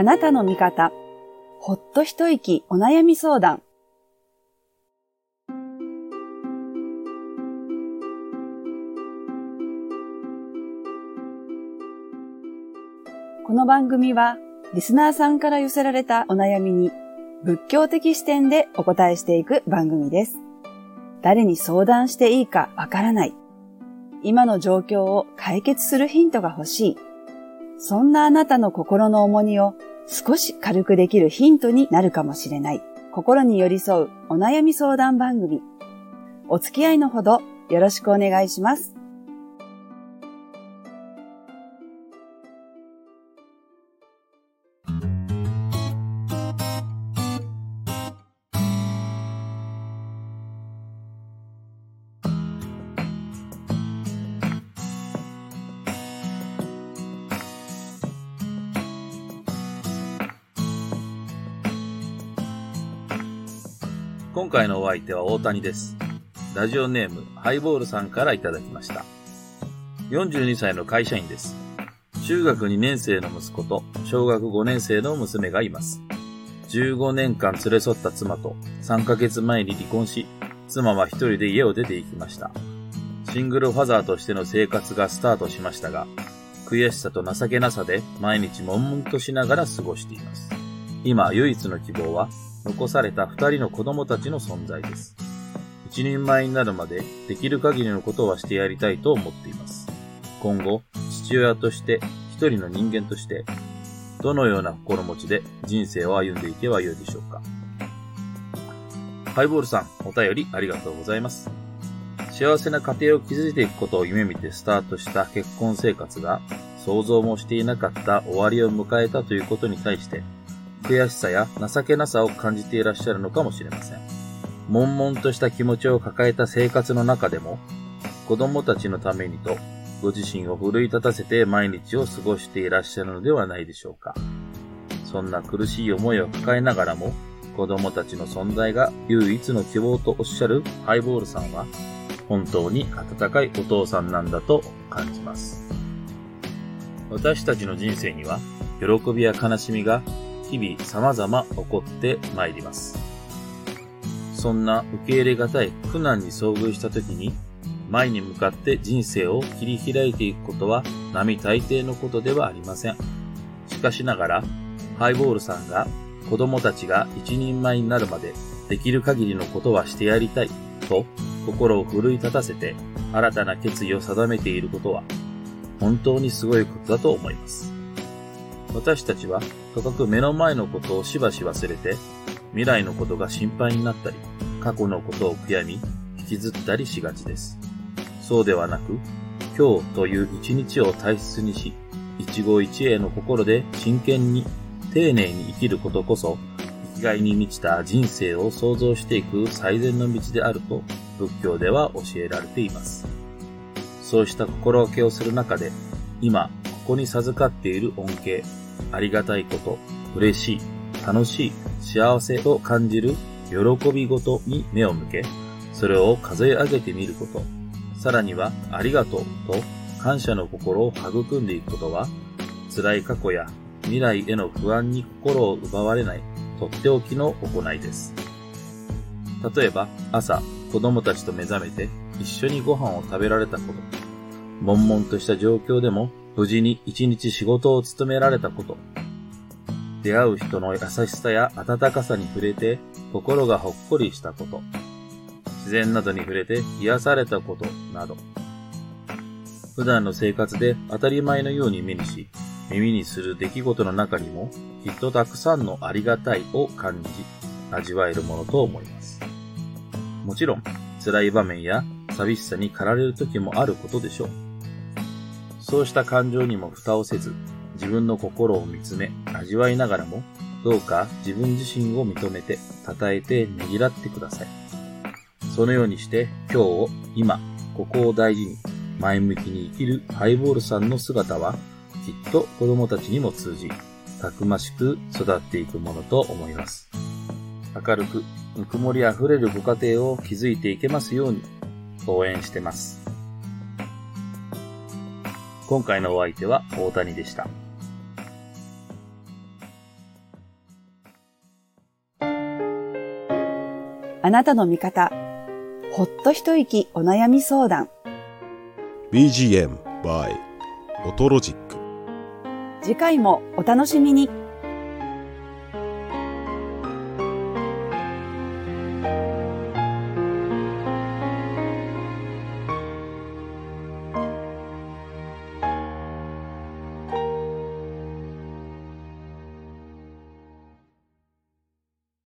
あなたの味方。ほっと一息お悩み相談。この番組は、リスナーさんから寄せられたお悩みに、仏教的視点でお答えしていく番組です。誰に相談していいかわからない。今の状況を解決するヒントが欲しい。そんなあなたの心の重荷を少し軽くできるヒントになるかもしれない。心に寄り添うお悩み相談番組。お付き合いのほどよろしくお願いします。今回のお相手は大谷です。ラジオネーム、ハイボールさんからいただきました。42歳の会社員です。中学2年生の息子と小学5年生の娘がいます。15年間連れ添った妻と3ヶ月前に離婚し、妻は一人で家を出て行きました。シングルファザーとしての生活がスタートしましたが、悔しさと情けなさで毎日悶々としながら過ごしています。今、唯一の希望は残された二人の子供たちの存在です。一人前になるまでできる限りのことはしてやりたいと思っています。今後、父親として一人の人間として、どのような心持ちで人生を歩んでいけばよいでしょうか。ハイボールさん、お便りありがとうございます。幸せな家庭を築いていくことを夢見てスタートした結婚生活が想像もしていなかった終わりを迎えたということに対して悔しさや情けなさを感じていらっしゃるのかもしれません。悶々とした気持ちを抱えた生活の中でも、子供たちのためにと、ご自身を奮い立たせて毎日を過ごしていらっしゃるのではないでしょうか。そんな苦しい思いを抱えながらも、子供たちの存在が唯一の希望とおっしゃるハイボールさんは、本当に温かいお父さんなんだと感じます。私たちの人生には、喜びや悲しみが日々様々起こって参ります。そんな受け入れがたい苦難に遭遇した時に、前に向かって人生を切り開いていくことは並大抵のことではありません。しかしながら、ハイボールさんが子供たちが一人前になるまでできる限りのことはしてやりたいと心を奮い立たせて新たな決意を定めていることは本当にすごいことだと思います。私たちは、とかく目の前のことをしばし忘れて、未来のことが心配になったり、過去のことを悔やみ、引きずったりしがちです。そうではなく、今日という一日を大切にし、一期一会の心で真剣に、丁寧に生きることこそ、生きがいに満ちた人生を創造していく最善の道であると、仏教では教えられています。そうした心がけをする中で、今、ここに授かっている恩恵、ありがたいこと、嬉しい、楽しい、幸せを感じる喜びごとに目を向け、それを数え上げてみること、さらにはありがとうと感謝の心を育んでいくことは、辛い過去や未来への不安に心を奪われないとっておきの行いです。例えば、朝、子供たちと目覚めて一緒にご飯を食べられたこと、悶々とした状況でも無事に一日仕事を務められたこと、出会う人の優しさや温かさに触れて心がほっこりしたこと、自然などに触れて癒されたことなど、普段の生活で当たり前のように目にし、耳にする出来事の中にも、きっとたくさんのありがたいを感じ、味わえるものと思います。もちろん、辛い場面や寂しさに駆られる時もあることでしょう。そうした感情にも蓋をせず、自分の心を見つめ、味わいながらも、どうか自分自身を認めて、称えてねぎらってください。そのようにして、今日を、今、ここを大事に、前向きに生きるハイボールさんの姿は、きっと子供たちにも通じ、たくましく育っていくものと思います。明るく、ぬくもりあふれるご家庭を築いていけますように、応援してます。今回のお相手は大谷でした。あなたの味方、ほっと一息お悩み相談。BGM by オトロジック。次回もお楽しみに。